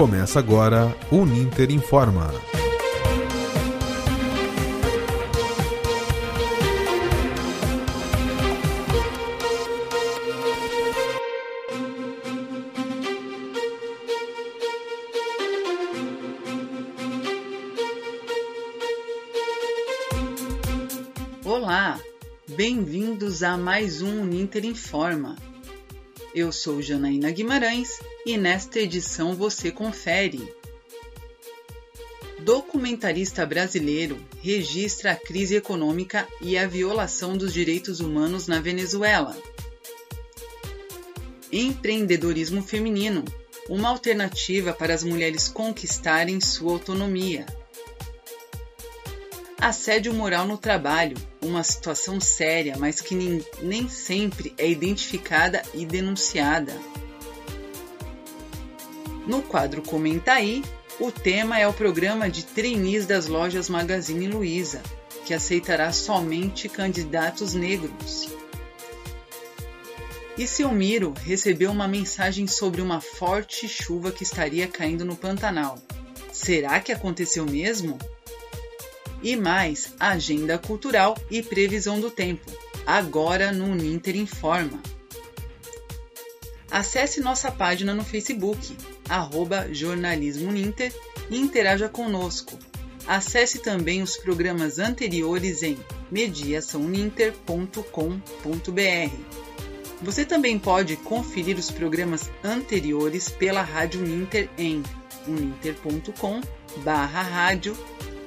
Começa agora o Ninter Informa. Olá, bem-vindos a mais um Ninter Informa. Eu sou Janaína Guimarães e nesta edição você confere. Documentarista brasileiro registra a crise econômica e a violação dos direitos humanos na Venezuela. Empreendedorismo feminino uma alternativa para as mulheres conquistarem sua autonomia. Assédio moral no trabalho, uma situação séria, mas que nem, nem sempre é identificada e denunciada. No quadro Comenta aí, o tema é o programa de trainees das lojas Magazine Luiza, que aceitará somente candidatos negros. E seu Miro recebeu uma mensagem sobre uma forte chuva que estaria caindo no Pantanal. Será que aconteceu mesmo? E mais agenda cultural e previsão do tempo, agora no Ninter Informa. Acesse nossa página no Facebook, arroba Jornalismo Ninter e interaja conosco. Acesse também os programas anteriores em mediaçãoninter.com.br. Você também pode conferir os programas anteriores pela Rádio Ninter em uninter.com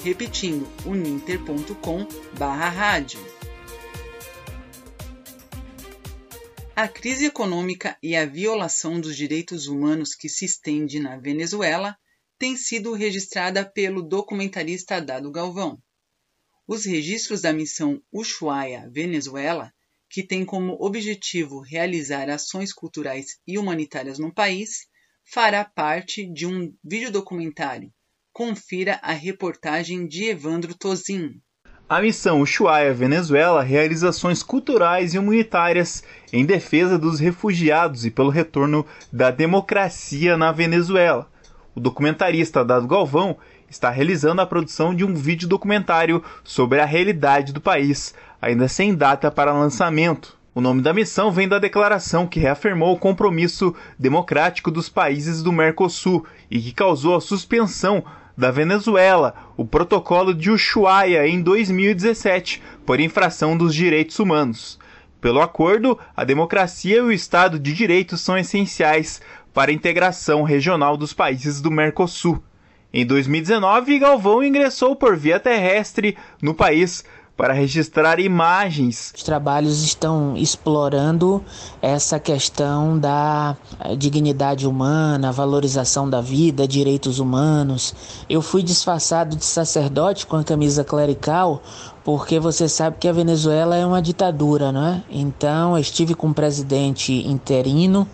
repetindo uninter.com rádio. A crise econômica e a violação dos direitos humanos que se estende na Venezuela tem sido registrada pelo documentarista Dado Galvão. Os registros da missão Ushuaia Venezuela, que tem como objetivo realizar ações culturais e humanitárias no país, fará parte de um videodocumentário Confira a reportagem de Evandro Tozin. A missão Ushuaia Venezuela realiza ações culturais e humanitárias em defesa dos refugiados e pelo retorno da democracia na Venezuela. O documentarista Dado Galvão está realizando a produção de um vídeo documentário sobre a realidade do país, ainda sem data para lançamento. O nome da missão vem da declaração que reafirmou o compromisso democrático dos países do Mercosul e que causou a suspensão da Venezuela, o Protocolo de Ushuaia, em 2017, por infração dos direitos humanos. Pelo acordo, a democracia e o Estado de Direito são essenciais para a integração regional dos países do Mercosul. Em 2019, Galvão ingressou por via terrestre no país para registrar imagens. Os trabalhos estão explorando essa questão da eh, dignidade humana, valorização da vida, direitos humanos. Eu fui disfarçado de sacerdote com a camisa clerical porque você sabe que a Venezuela é uma ditadura, não é? Então, eu estive com o presidente interino,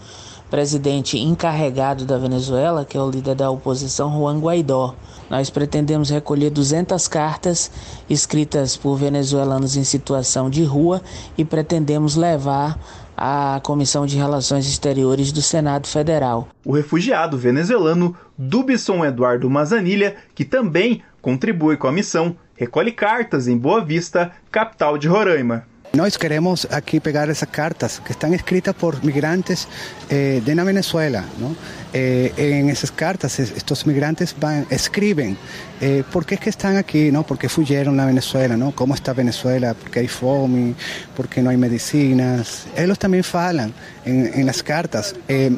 presidente encarregado da Venezuela, que é o líder da oposição, Juan Guaidó. Nós pretendemos recolher 200 cartas escritas por venezuelanos em situação de rua e pretendemos levar à Comissão de Relações Exteriores do Senado Federal. O refugiado venezuelano Dubson Eduardo Mazanilha, que também contribui com a missão, recolhe cartas em Boa Vista, capital de Roraima. Nós queremos aqui pegar essas cartas que estão escritas por migrantes eh, de na Venezuela. ¿no? Eh, en esas cartas estos migrantes van, escriben eh, por qué es que están aquí, ¿no? por qué fuyeron a Venezuela, ¿no? cómo está Venezuela, por qué hay fome, por qué no hay medicinas. Ellos también falan en, en las cartas. Eh,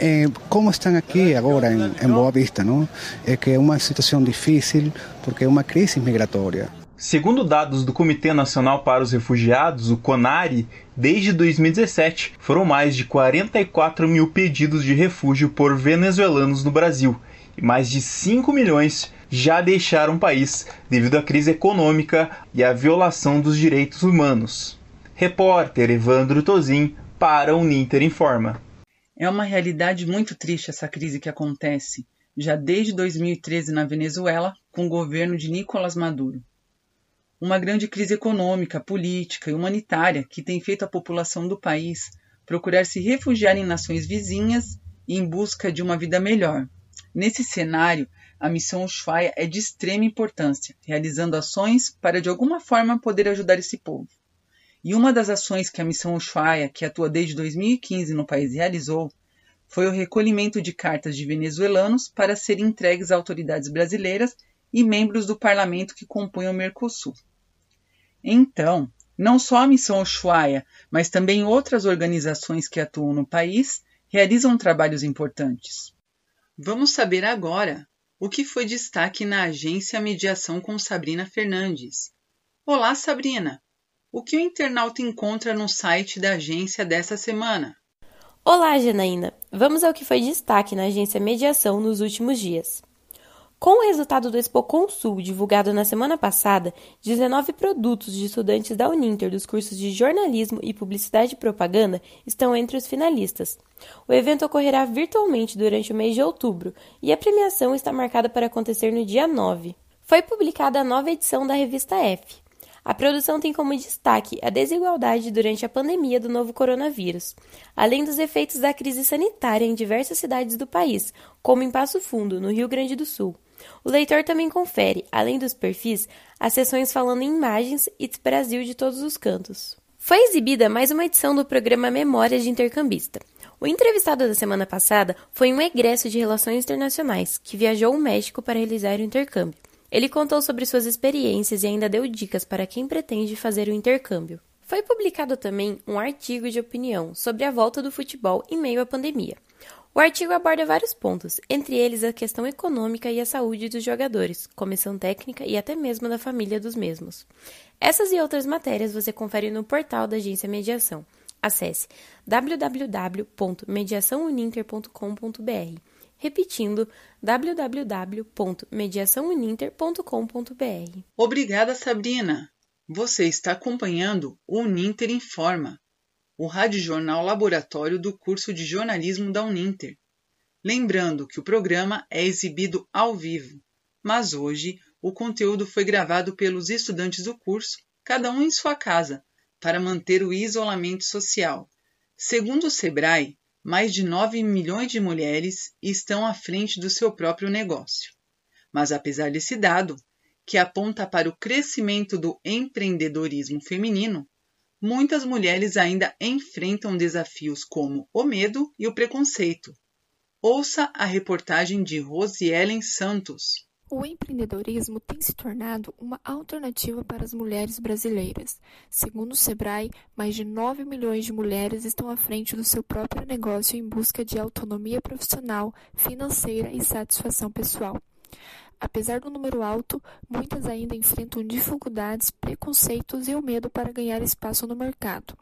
eh, como estão aqui agora em, em Boa Vista, não? É que é uma situação difícil porque é uma crise migratória. Segundo dados do Comitê Nacional para os Refugiados, o CONARE, desde 2017 foram mais de 44 mil pedidos de refúgio por venezuelanos no Brasil e mais de 5 milhões já deixaram o país devido à crise econômica e à violação dos direitos humanos. Repórter Evandro Tozin para o Ninter Informa. É uma realidade muito triste essa crise que acontece já desde 2013 na Venezuela com o governo de Nicolás Maduro uma grande crise econômica, política e humanitária que tem feito a população do país procurar se refugiar em nações vizinhas em busca de uma vida melhor. Nesse cenário, a missão Ushuaia é de extrema importância, realizando ações para de alguma forma poder ajudar esse povo. E uma das ações que a missão Ushuaia, que atua desde 2015 no país, realizou foi o recolhimento de cartas de venezuelanos para serem entregues a autoridades brasileiras e membros do parlamento que compõem o Mercosul. Então, não só a missão Ushuaia, mas também outras organizações que atuam no país realizam trabalhos importantes. Vamos saber agora o que foi destaque na agência Mediação com Sabrina Fernandes. Olá, Sabrina! O que o internauta encontra no site da agência dessa semana? Olá, Janaína! Vamos ao que foi destaque na agência Mediação nos últimos dias. Com o resultado do Expo Consul divulgado na semana passada, 19 produtos de estudantes da Uninter dos cursos de jornalismo e publicidade e propaganda estão entre os finalistas. O evento ocorrerá virtualmente durante o mês de outubro e a premiação está marcada para acontecer no dia 9. Foi publicada a nova edição da revista F. A produção tem como destaque a desigualdade durante a pandemia do novo coronavírus, além dos efeitos da crise sanitária em diversas cidades do país, como em Passo Fundo, no Rio Grande do Sul. O leitor também confere, além dos perfis, as sessões falando em imagens e Brasil de todos os cantos. Foi exibida mais uma edição do programa Memórias de Intercambista. O entrevistado da semana passada foi um egresso de Relações Internacionais, que viajou ao México para realizar o intercâmbio. Ele contou sobre suas experiências e ainda deu dicas para quem pretende fazer o intercâmbio. Foi publicado também um artigo de opinião sobre a volta do futebol em meio à pandemia. O artigo aborda vários pontos, entre eles a questão econômica e a saúde dos jogadores, comissão técnica e até mesmo da família dos mesmos. Essas e outras matérias você confere no portal da Agência Mediação. Acesse www.mediaçãouninter.com.br. Repetindo, www.mediaçãouninter.com.br. Obrigada, Sabrina. Você está acompanhando o Uninter Informa o Rádio-Jornal Laboratório do curso de jornalismo da Uninter. Lembrando que o programa é exibido ao vivo, mas hoje o conteúdo foi gravado pelos estudantes do curso, cada um em sua casa, para manter o isolamento social. Segundo o Sebrae, mais de 9 milhões de mulheres estão à frente do seu próprio negócio. Mas apesar desse dado, que aponta para o crescimento do empreendedorismo feminino, muitas mulheres ainda enfrentam desafios como o medo e o preconceito. Ouça a reportagem de Rosielen Santos. O empreendedorismo tem se tornado uma alternativa para as mulheres brasileiras. Segundo o Sebrae, mais de 9 milhões de mulheres estão à frente do seu próprio negócio em busca de autonomia profissional, financeira e satisfação pessoal. Apesar do número alto, muitas ainda enfrentam dificuldades, preconceitos e o medo para ganhar espaço no mercado.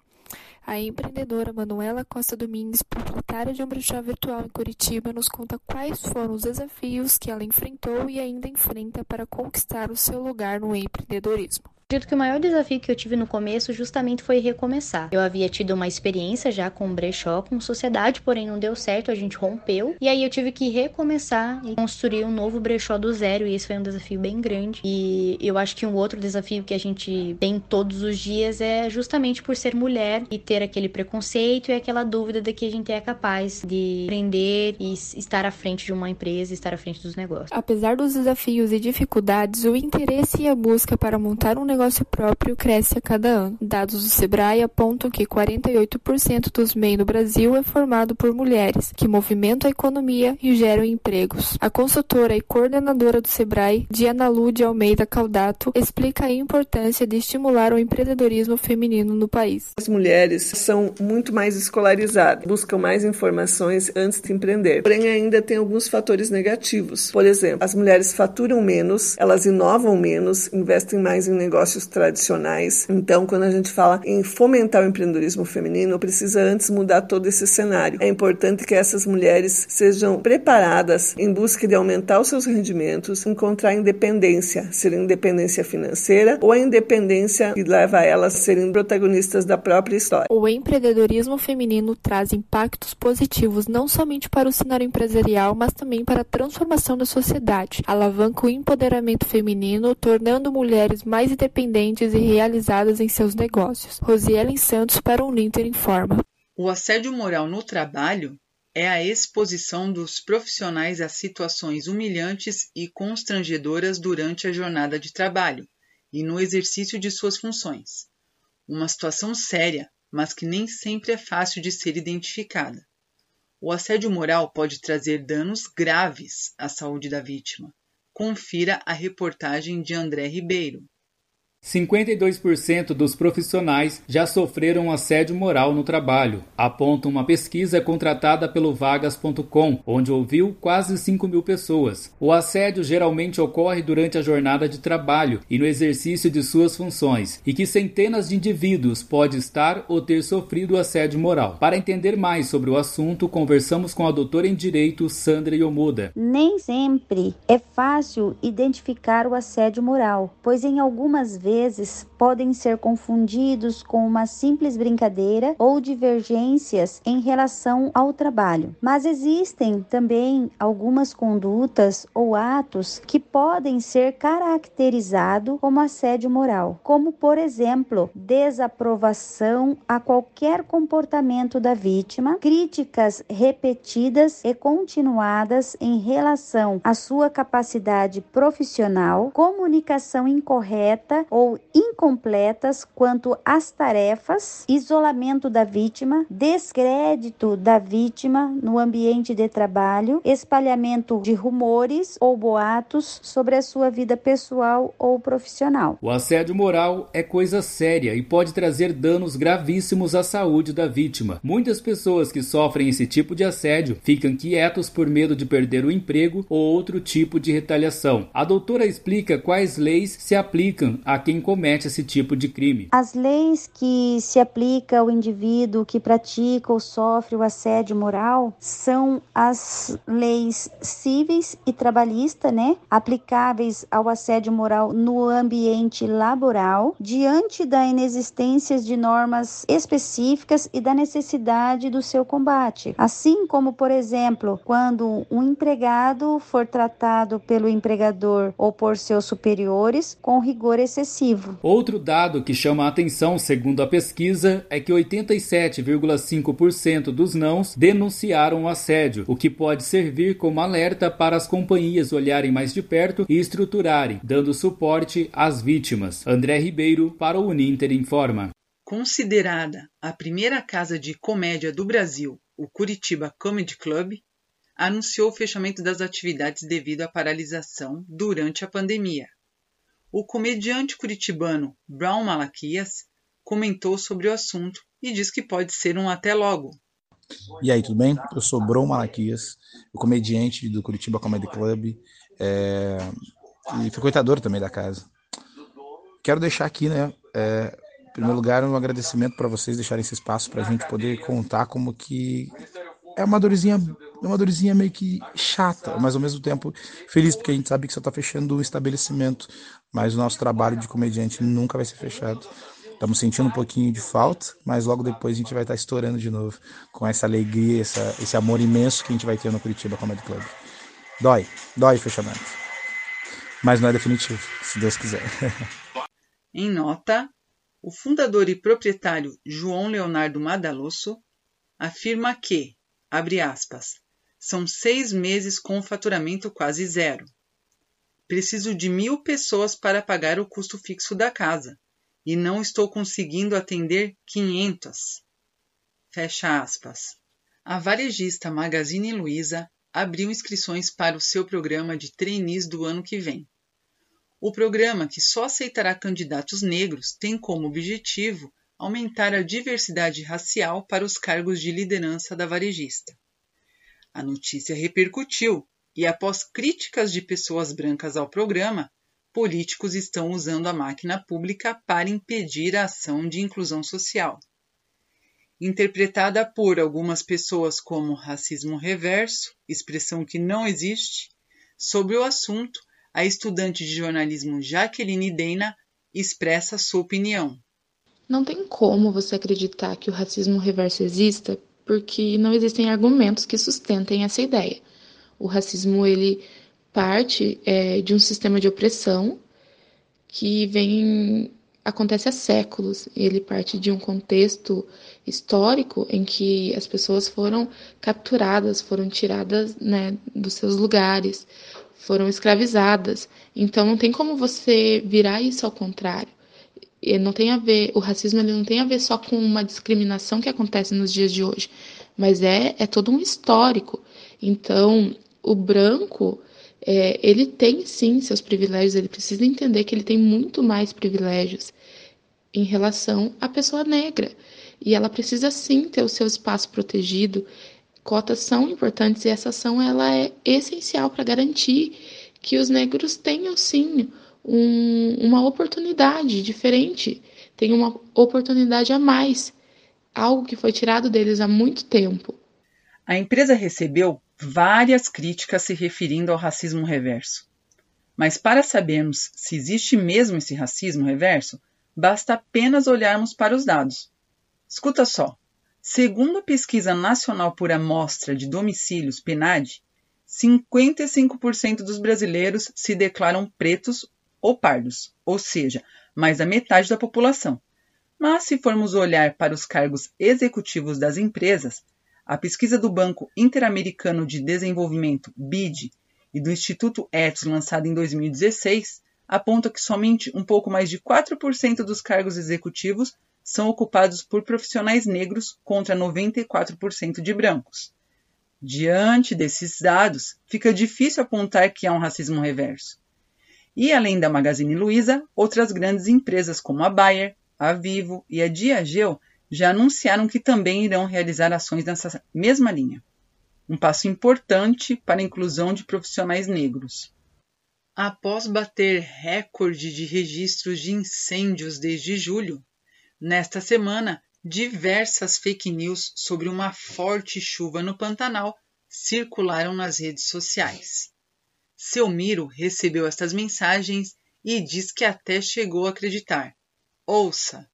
A empreendedora Manuela Costa Domingues, proprietária de um brechó virtual em Curitiba, nos conta quais foram os desafios que ela enfrentou e ainda enfrenta para conquistar o seu lugar no empreendedorismo. Acredito que o maior desafio que eu tive no começo justamente foi recomeçar. Eu havia tido uma experiência já com brechó, com sociedade, porém não deu certo, a gente rompeu. E aí eu tive que recomeçar e construir um novo brechó do zero, e esse foi um desafio bem grande. E eu acho que um outro desafio que a gente tem todos os dias é justamente por ser mulher e ter aquele preconceito e aquela dúvida de que a gente é capaz de aprender e estar à frente de uma empresa, estar à frente dos negócios. Apesar dos desafios e dificuldades, o interesse e a busca para montar um negócio negócio próprio cresce a cada ano. Dados do Sebrae apontam que 48% dos MEI no Brasil é formado por mulheres, que movimentam a economia e geram empregos. A consultora e coordenadora do Sebrae, Diana Lude Almeida Caldato, explica a importância de estimular o empreendedorismo feminino no país. As mulheres são muito mais escolarizadas, buscam mais informações antes de empreender. Porém, ainda tem alguns fatores negativos. Por exemplo, as mulheres faturam menos, elas inovam menos, investem mais em negócios negócios tradicionais. Então, quando a gente fala em fomentar o empreendedorismo feminino, precisa antes mudar todo esse cenário. É importante que essas mulheres sejam preparadas em busca de aumentar os seus rendimentos, encontrar independência, ser independência financeira ou a independência que leva elas a serem protagonistas da própria história. O empreendedorismo feminino traz impactos positivos não somente para o cenário empresarial, mas também para a transformação da sociedade. Alavanca o empoderamento feminino, tornando mulheres mais independentes independentes e realizadas em seus negócios. Rosielen Santos para o Ninter informa. O assédio moral no trabalho é a exposição dos profissionais a situações humilhantes e constrangedoras durante a jornada de trabalho e no exercício de suas funções. Uma situação séria, mas que nem sempre é fácil de ser identificada. O assédio moral pode trazer danos graves à saúde da vítima. Confira a reportagem de André Ribeiro. 52% dos profissionais já sofreram assédio moral no trabalho, aponta uma pesquisa contratada pelo Vagas.com, onde ouviu quase 5 mil pessoas. O assédio geralmente ocorre durante a jornada de trabalho e no exercício de suas funções, e que centenas de indivíduos pode estar ou ter sofrido assédio moral. Para entender mais sobre o assunto, conversamos com a doutora em Direito Sandra Yomoda. Nem sempre é fácil identificar o assédio moral, pois em algumas vezes vezes podem ser confundidos com uma simples brincadeira ou divergências em relação ao trabalho. Mas existem também algumas condutas ou atos que podem ser caracterizados como assédio moral, como por exemplo, desaprovação a qualquer comportamento da vítima, críticas repetidas e continuadas em relação à sua capacidade profissional, comunicação incorreta ou incompletas quanto às tarefas, isolamento da vítima, descrédito da vítima no ambiente de trabalho, espalhamento de rumores ou boatos sobre a sua vida pessoal ou profissional. O assédio moral é coisa séria e pode trazer danos gravíssimos à saúde da vítima. Muitas pessoas que sofrem esse tipo de assédio ficam quietos por medo de perder o emprego ou outro tipo de retaliação. A doutora explica quais leis se aplicam a quem comete esse tipo de crime. As leis que se aplicam ao indivíduo que pratica ou sofre o assédio moral são as leis cíveis e trabalhista, né, aplicáveis ao assédio moral no ambiente laboral, diante da inexistência de normas específicas e da necessidade do seu combate. Assim como, por exemplo, quando um empregado for tratado pelo empregador ou por seus superiores com rigor excessivo Outro dado que chama a atenção, segundo a pesquisa, é que 87,5% dos nãos denunciaram o assédio, o que pode servir como alerta para as companhias olharem mais de perto e estruturarem, dando suporte às vítimas. André Ribeiro para o Uninter informa. Considerada a primeira casa de comédia do Brasil, o Curitiba Comedy Club, anunciou o fechamento das atividades devido à paralisação durante a pandemia. O comediante curitibano Brown Malaquias comentou sobre o assunto e diz que pode ser um até logo. E aí, tudo bem? Eu sou Brown Malaquias, o comediante do Curitiba Comedy Club é, e frequentador também da casa. Quero deixar aqui, né, é, em primeiro lugar, um agradecimento para vocês deixarem esse espaço para a gente poder contar como que é uma dorzinha, uma dorzinha meio que chata, mas ao mesmo tempo feliz, porque a gente sabe que só está fechando o estabelecimento, mas o nosso trabalho de comediante nunca vai ser fechado. Estamos sentindo um pouquinho de falta, mas logo depois a gente vai estar estourando de novo com essa alegria, essa, esse amor imenso que a gente vai ter no Curitiba Comedy Club. Dói, dói o fechamento. Mas não é definitivo, se Deus quiser. em nota, o fundador e proprietário João Leonardo Madalosso afirma que abre aspas, são seis meses com faturamento quase zero. Preciso de mil pessoas para pagar o custo fixo da casa e não estou conseguindo atender 500. Fecha aspas. A varejista Magazine Luiza abriu inscrições para o seu programa de trainees do ano que vem. O programa, que só aceitará candidatos negros, tem como objetivo aumentar a diversidade racial para os cargos de liderança da varejista. A notícia repercutiu e, após críticas de pessoas brancas ao programa, políticos estão usando a máquina pública para impedir a ação de inclusão social. Interpretada por algumas pessoas como racismo reverso, expressão que não existe, sobre o assunto, a estudante de jornalismo Jaqueline Deina expressa sua opinião. Não tem como você acreditar que o racismo reverso exista, porque não existem argumentos que sustentem essa ideia. O racismo ele parte é, de um sistema de opressão que vem acontece há séculos. Ele parte de um contexto histórico em que as pessoas foram capturadas, foram tiradas né, dos seus lugares, foram escravizadas. Então não tem como você virar isso ao contrário. Ele não tem a ver, o racismo ele não tem a ver só com uma discriminação que acontece nos dias de hoje, mas é, é todo um histórico. Então, o branco, é, ele tem sim seus privilégios, ele precisa entender que ele tem muito mais privilégios em relação à pessoa negra. E ela precisa sim ter o seu espaço protegido. Cotas são importantes e essa ação ela é essencial para garantir que os negros tenham sim um, uma oportunidade diferente, tenham uma oportunidade a mais, algo que foi tirado deles há muito tempo. A empresa recebeu várias críticas se referindo ao racismo reverso. Mas para sabermos se existe mesmo esse racismo reverso, basta apenas olharmos para os dados. Escuta só. Segundo a Pesquisa Nacional por Amostra de Domicílios, PNAD, 55% dos brasileiros se declaram pretos ou pardos, ou seja, mais da metade da população. Mas se formos olhar para os cargos executivos das empresas, a pesquisa do Banco Interamericano de Desenvolvimento, BID, e do Instituto Ethos, lançada em 2016, aponta que somente um pouco mais de 4% dos cargos executivos são ocupados por profissionais negros contra 94% de brancos. Diante desses dados, fica difícil apontar que há um racismo reverso. E além da Magazine Luiza, outras grandes empresas como a Bayer, a Vivo e a Diageo já anunciaram que também irão realizar ações nessa mesma linha. Um passo importante para a inclusão de profissionais negros. Após bater recorde de registros de incêndios desde julho, nesta semana, diversas fake news sobre uma forte chuva no Pantanal circularam nas redes sociais. Seu Miro recebeu estas mensagens e diz que até chegou a acreditar. Ouça!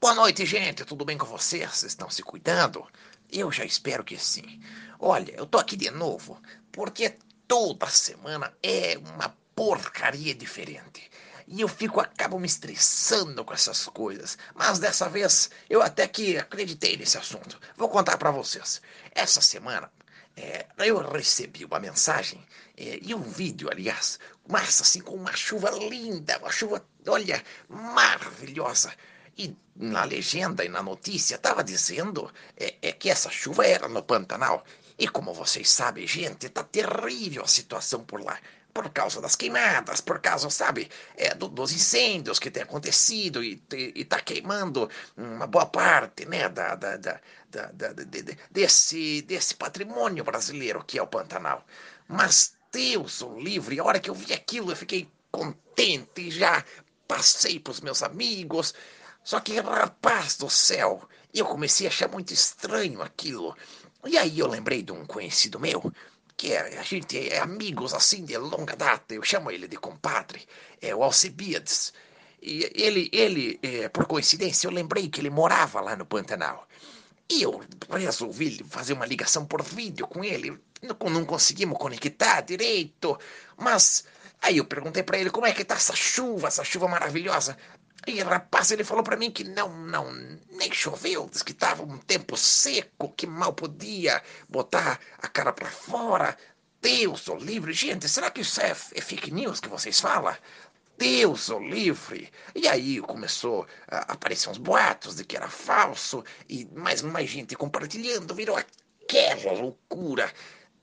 Boa noite, gente. Tudo bem com vocês? Vocês estão se cuidando? Eu já espero que sim. Olha, eu tô aqui de novo porque toda semana é uma porcaria diferente. E eu fico, acabo me estressando com essas coisas. Mas dessa vez eu até que acreditei nesse assunto. Vou contar para vocês. Essa semana é, eu recebi uma mensagem é, e um vídeo, aliás, mas assim, com uma chuva linda, uma chuva, olha, maravilhosa. E na legenda e na notícia estava dizendo é, é, que essa chuva era no Pantanal. E como vocês sabem, gente, tá terrível a situação por lá. Por causa das queimadas, por causa, sabe, é, do, dos incêndios que tem acontecido e, e, e tá queimando uma boa parte, né, da, da, da, da, de, de, desse, desse patrimônio brasileiro que é o Pantanal. Mas Deus o livre, a hora que eu vi aquilo eu fiquei contente, já passei para os meus amigos, só que, rapaz do céu, eu comecei a achar muito estranho aquilo. E aí eu lembrei de um conhecido meu, que é, a gente é amigos assim de longa data, eu chamo ele de compadre, é o Alcibiades. E ele, ele é, por coincidência, eu lembrei que ele morava lá no Pantanal. E eu resolvi fazer uma ligação por vídeo com ele. Não, não conseguimos conectar direito, mas aí eu perguntei para ele como é que tá essa chuva, essa chuva maravilhosa. E rapaz, ele falou para mim que não, não, nem choveu, disse que estava um tempo seco, que mal podia botar a cara para fora. Deus o livre, gente, será que isso é, é fake news que vocês falam? Deus o livre! E aí começou a aparecer uns boatos de que era falso, e mais, mais gente compartilhando, virou aquela loucura.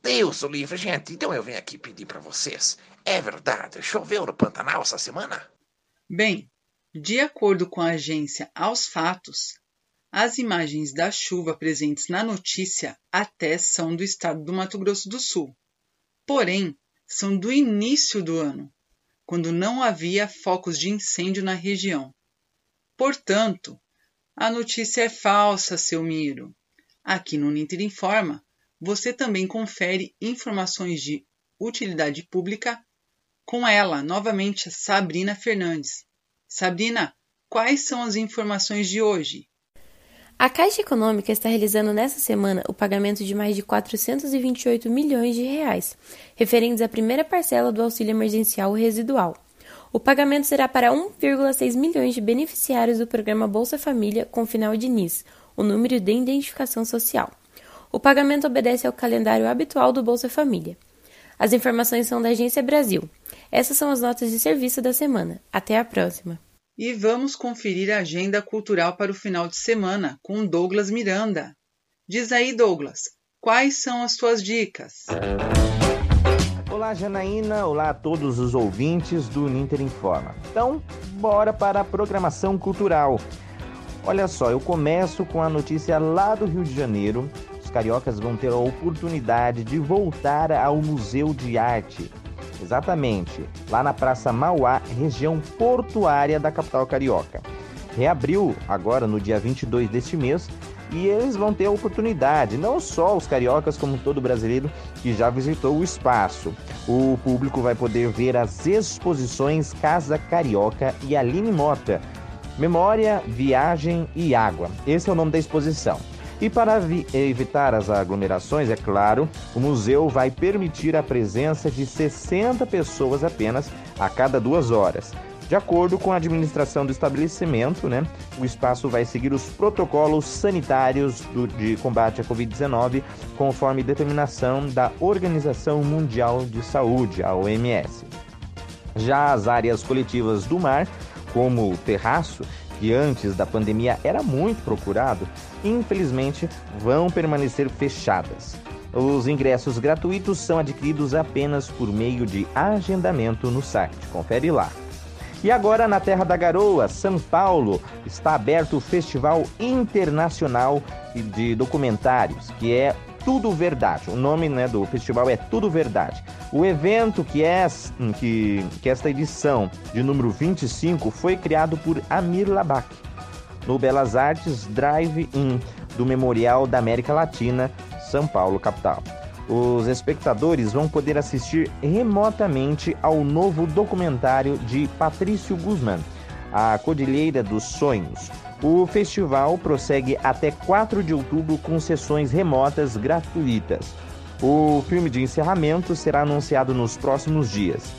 Deus o livre, gente. Então eu venho aqui pedir para vocês. É verdade, choveu no Pantanal essa semana? Bem, de acordo com a agência Aos Fatos, as imagens da chuva presentes na notícia até são do estado do Mato Grosso do Sul. Porém, são do início do ano, quando não havia focos de incêndio na região. Portanto, a notícia é falsa, seu Miro. Aqui no Ninter Informa, você também confere informações de utilidade pública com ela, novamente, Sabrina Fernandes. Sabrina, quais são as informações de hoje? A Caixa Econômica está realizando nesta semana o pagamento de mais de 428 milhões de reais, referentes à primeira parcela do auxílio emergencial residual. O pagamento será para 1,6 milhões de beneficiários do programa Bolsa Família com final de NIS, o número de identificação social. O pagamento obedece ao calendário habitual do Bolsa Família. As informações são da Agência Brasil. Essas são as notas de serviço da semana. Até a próxima. E vamos conferir a agenda cultural para o final de semana com Douglas Miranda. Diz aí, Douglas, quais são as suas dicas? Olá, Janaína. Olá a todos os ouvintes do Ninter Informa. Então, bora para a programação cultural. Olha só, eu começo com a notícia lá do Rio de Janeiro. Os cariocas vão ter a oportunidade de voltar ao Museu de Arte. Exatamente, lá na Praça Mauá, região portuária da capital carioca. Reabriu agora no dia 22 deste mês e eles vão ter a oportunidade, não só os cariocas, como todo brasileiro que já visitou o espaço. O público vai poder ver as exposições Casa Carioca e Aline Mota. Memória, Viagem e Água. Esse é o nome da exposição. E para evitar as aglomerações, é claro, o museu vai permitir a presença de 60 pessoas apenas a cada duas horas. De acordo com a administração do estabelecimento, né, o espaço vai seguir os protocolos sanitários do, de combate à Covid-19, conforme determinação da Organização Mundial de Saúde, a OMS. Já as áreas coletivas do mar, como o terraço, que antes da pandemia era muito procurado, infelizmente vão permanecer fechadas. Os ingressos gratuitos são adquiridos apenas por meio de agendamento no site. Confere lá. E agora, na Terra da Garoa, São Paulo, está aberto o Festival Internacional de Documentários, que é Tudo Verdade. O nome né, do festival é Tudo Verdade. O evento, que é que, que esta edição de número 25, foi criado por Amir Labak, no Belas Artes Drive-In do Memorial da América Latina, São Paulo, capital os espectadores vão poder assistir remotamente ao novo documentário de Patrício Guzman, A Cordilheira dos Sonhos. O festival prossegue até 4 de outubro com sessões remotas gratuitas. O filme de encerramento será anunciado nos próximos dias.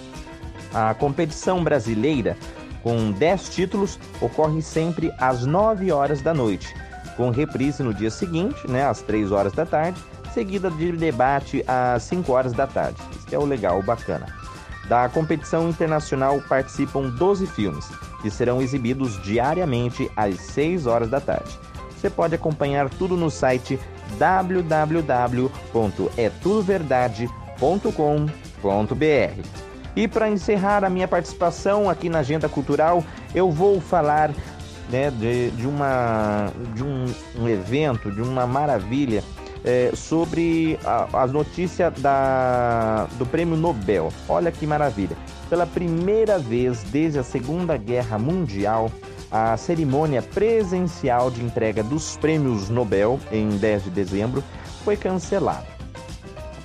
A competição brasileira, com 10 títulos, ocorre sempre às 9 horas da noite, com reprise no dia seguinte, né, às 3 horas da tarde, seguida de debate às 5 horas da tarde. Isso é o legal, o bacana. Da competição internacional participam 12 filmes, que serão exibidos diariamente às 6 horas da tarde. Você pode acompanhar tudo no site www.etudoverdade.com.br. E para encerrar a minha participação aqui na Agenda Cultural, eu vou falar né, de, de, uma, de um, um evento, de uma maravilha é, sobre as notícias da, do Prêmio Nobel. Olha que maravilha! Pela primeira vez desde a Segunda Guerra Mundial, a cerimônia presencial de entrega dos prêmios Nobel, em 10 de dezembro, foi cancelada.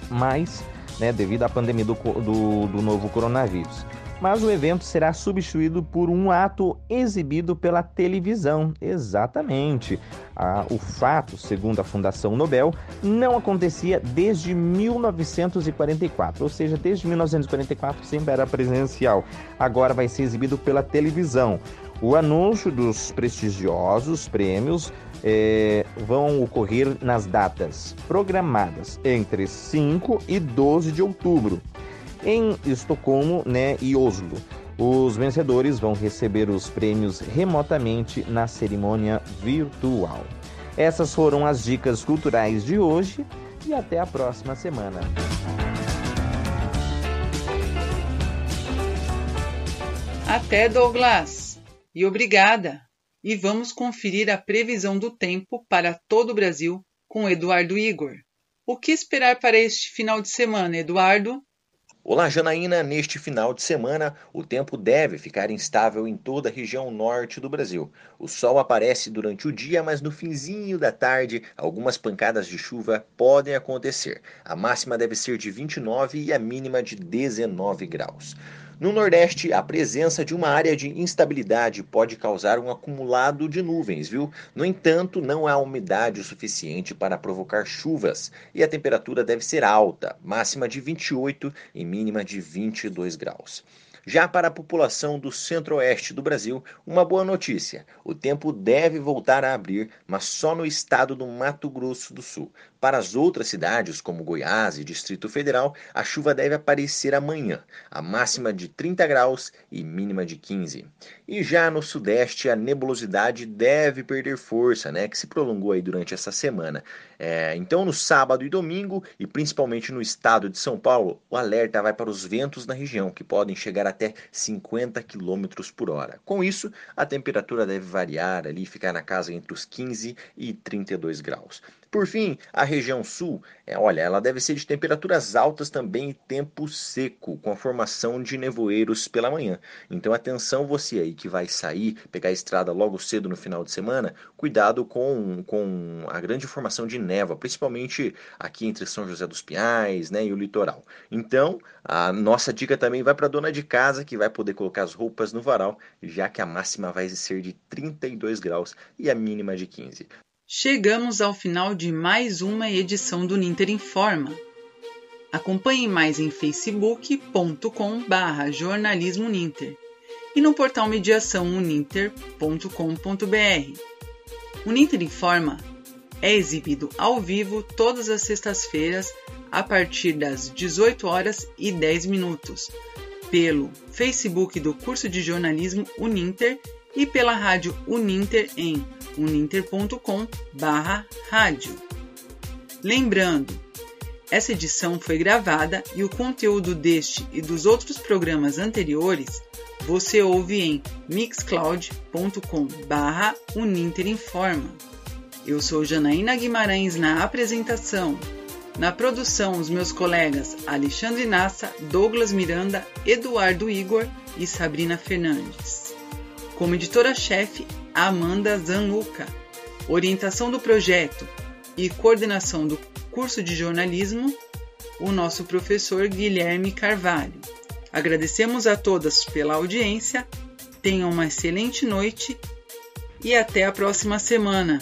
Mas, né, devido à pandemia do, do, do novo coronavírus mas o evento será substituído por um ato exibido pela televisão. Exatamente. Ah, o fato, segundo a Fundação Nobel, não acontecia desde 1944, ou seja, desde 1944 sempre era presencial. Agora vai ser exibido pela televisão. O anúncio dos prestigiosos prêmios é, vão ocorrer nas datas programadas entre 5 e 12 de outubro em Estocolmo né, e Oslo. Os vencedores vão receber os prêmios remotamente na cerimônia virtual. Essas foram as dicas culturais de hoje e até a próxima semana. Até Douglas! E obrigada! E vamos conferir a previsão do tempo para todo o Brasil com Eduardo Igor. O que esperar para este final de semana, Eduardo? Olá, Janaína. Neste final de semana, o tempo deve ficar instável em toda a região norte do Brasil. O sol aparece durante o dia, mas no finzinho da tarde, algumas pancadas de chuva podem acontecer. A máxima deve ser de 29 e a mínima de 19 graus. No Nordeste, a presença de uma área de instabilidade pode causar um acumulado de nuvens, viu? No entanto, não há umidade o suficiente para provocar chuvas e a temperatura deve ser alta, máxima de 28 e mínima de 22 graus. Já para a população do centro-oeste do Brasil, uma boa notícia: o tempo deve voltar a abrir, mas só no estado do Mato Grosso do Sul. Para as outras cidades, como Goiás e Distrito Federal, a chuva deve aparecer amanhã, a máxima de 30 graus e mínima de 15. E já no sudeste, a nebulosidade deve perder força, né, que se prolongou aí durante essa semana. É, então, no sábado e domingo, e principalmente no estado de São Paulo, o alerta vai para os ventos na região, que podem chegar até 50 km por hora. Com isso, a temperatura deve variar ali, ficar na casa entre os 15 e 32 graus. Por fim, a região sul, é, olha, ela deve ser de temperaturas altas também e tempo seco, com a formação de nevoeiros pela manhã. Então atenção você aí que vai sair, pegar a estrada logo cedo no final de semana, cuidado com, com a grande formação de névoa, principalmente aqui entre São José dos Pinhais né, e o litoral. Então, a nossa dica também vai para a dona de casa, que vai poder colocar as roupas no varal, já que a máxima vai ser de 32 graus e a mínima de 15. Chegamos ao final de mais uma edição do Ninter Informa. Acompanhe mais em facebook.com barra jornalismo Ninter e no portal mediaçãouninter.com.br. O Ninter Informa é exibido ao vivo todas as sextas-feiras a partir das 18 horas e 10 minutos pelo Facebook do curso de jornalismo Uninter e pela rádio Uninter em uninter.com/rádio. Lembrando, essa edição foi gravada e o conteúdo deste e dos outros programas anteriores você ouve em mixcloud.com/uninterinforma. Eu sou Janaína Guimarães na apresentação. Na produção, os meus colegas Alexandre Nassa, Douglas Miranda, Eduardo Igor e Sabrina Fernandes. Como editora-chefe, Amanda Zanuca. Orientação do projeto e coordenação do curso de jornalismo, o nosso professor Guilherme Carvalho. Agradecemos a todas pela audiência, tenham uma excelente noite e até a próxima semana.